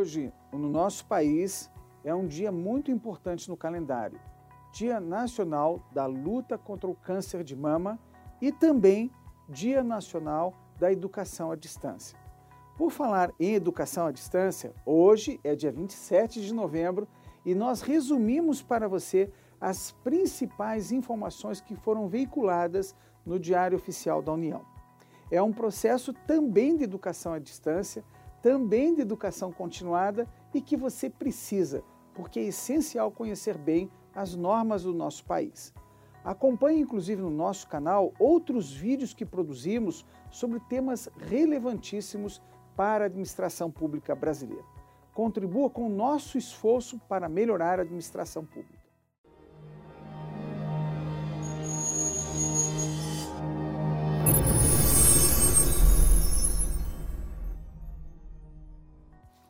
Hoje, no nosso país, é um dia muito importante no calendário. Dia Nacional da Luta contra o Câncer de Mama e também Dia Nacional da Educação à Distância. Por falar em educação à distância, hoje é dia 27 de novembro e nós resumimos para você as principais informações que foram veiculadas no Diário Oficial da União. É um processo também de educação à distância, também de educação continuada e que você precisa, porque é essencial conhecer bem as normas do nosso país. Acompanhe, inclusive, no nosso canal outros vídeos que produzimos sobre temas relevantíssimos para a administração pública brasileira. Contribua com o nosso esforço para melhorar a administração pública.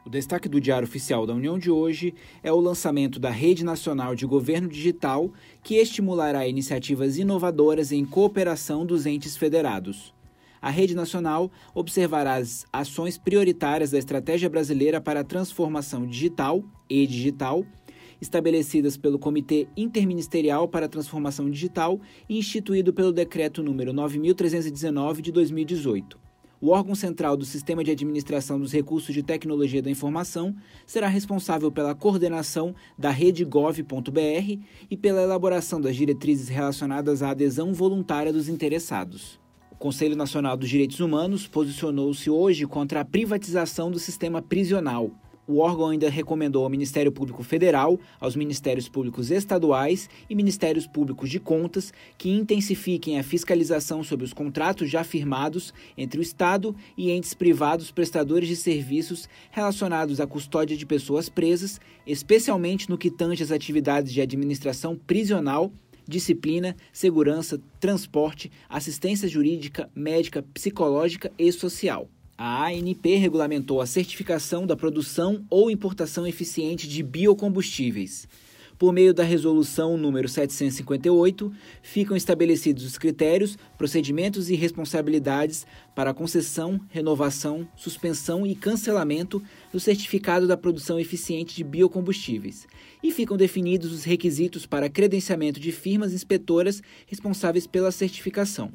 O destaque do Diário Oficial da União de hoje é o lançamento da Rede Nacional de Governo Digital, que estimulará iniciativas inovadoras em cooperação dos entes federados. A Rede Nacional observará as ações prioritárias da Estratégia Brasileira para a Transformação Digital e Digital, estabelecidas pelo Comitê Interministerial para a Transformação Digital e instituído pelo Decreto número 9319 de 2018. O órgão central do Sistema de Administração dos Recursos de Tecnologia da Informação será responsável pela coordenação da rede gov.br e pela elaboração das diretrizes relacionadas à adesão voluntária dos interessados. O Conselho Nacional dos Direitos Humanos posicionou-se hoje contra a privatização do sistema prisional o órgão ainda recomendou ao Ministério Público Federal, aos Ministérios Públicos Estaduais e Ministérios Públicos de Contas que intensifiquem a fiscalização sobre os contratos já firmados entre o Estado e entes privados prestadores de serviços relacionados à custódia de pessoas presas, especialmente no que tange às atividades de administração prisional disciplina, segurança, transporte, assistência jurídica, médica, psicológica e social. A ANP regulamentou a certificação da produção ou importação eficiente de biocombustíveis. Por meio da resolução número 758, ficam estabelecidos os critérios, procedimentos e responsabilidades para concessão, renovação, suspensão e cancelamento do certificado da produção eficiente de biocombustíveis, e ficam definidos os requisitos para credenciamento de firmas inspetoras responsáveis pela certificação.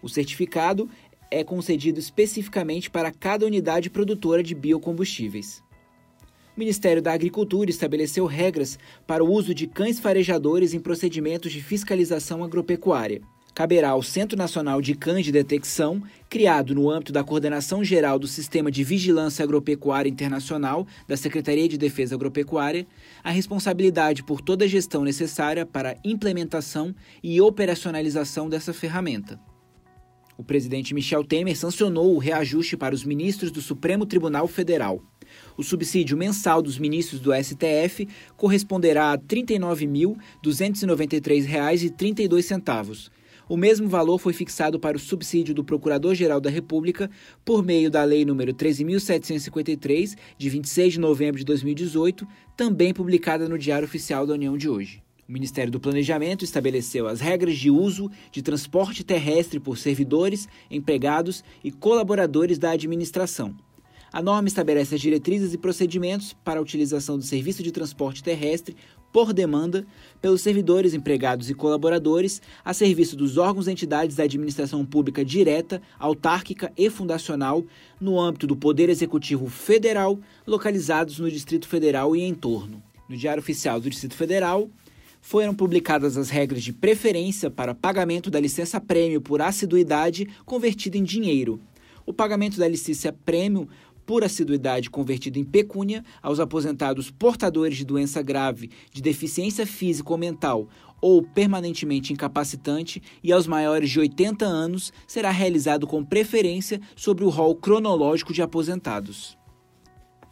O certificado é concedido especificamente para cada unidade produtora de biocombustíveis. O Ministério da Agricultura estabeleceu regras para o uso de cães farejadores em procedimentos de fiscalização agropecuária. Caberá ao Centro Nacional de Cães de Detecção, criado no âmbito da Coordenação Geral do Sistema de Vigilância Agropecuária Internacional da Secretaria de Defesa Agropecuária, a responsabilidade por toda a gestão necessária para a implementação e operacionalização dessa ferramenta. O presidente Michel Temer sancionou o reajuste para os ministros do Supremo Tribunal Federal. O subsídio mensal dos ministros do STF corresponderá a R$ 39.293,32. O mesmo valor foi fixado para o subsídio do Procurador-Geral da República por meio da Lei nº 13.753, de 26 de novembro de 2018, também publicada no Diário Oficial da União de hoje. O Ministério do Planejamento estabeleceu as regras de uso de transporte terrestre por servidores, empregados e colaboradores da administração. A norma estabelece as diretrizes e procedimentos para a utilização do serviço de transporte terrestre por demanda pelos servidores, empregados e colaboradores a serviço dos órgãos e entidades da administração pública direta, autárquica e fundacional no âmbito do Poder Executivo Federal, localizados no Distrito Federal e em torno. No Diário Oficial do Distrito Federal, foram publicadas as regras de preferência para pagamento da licença prêmio por assiduidade convertida em dinheiro. O pagamento da licença prêmio por assiduidade convertido em pecúnia aos aposentados portadores de doença grave, de deficiência física ou mental ou permanentemente incapacitante e aos maiores de 80 anos será realizado com preferência sobre o rol cronológico de aposentados.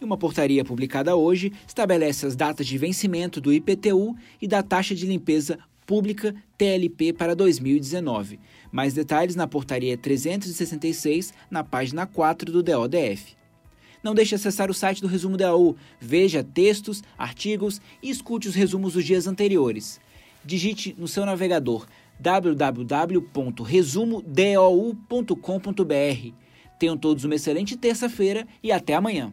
E uma portaria publicada hoje estabelece as datas de vencimento do IPTU e da taxa de limpeza pública TLP para 2019. Mais detalhes na portaria 366, na página 4 do DODF. Não deixe de acessar o site do Resumo DAU, veja textos, artigos e escute os resumos dos dias anteriores. Digite no seu navegador www.resumodou.com.br. Tenham todos uma excelente terça-feira e até amanhã.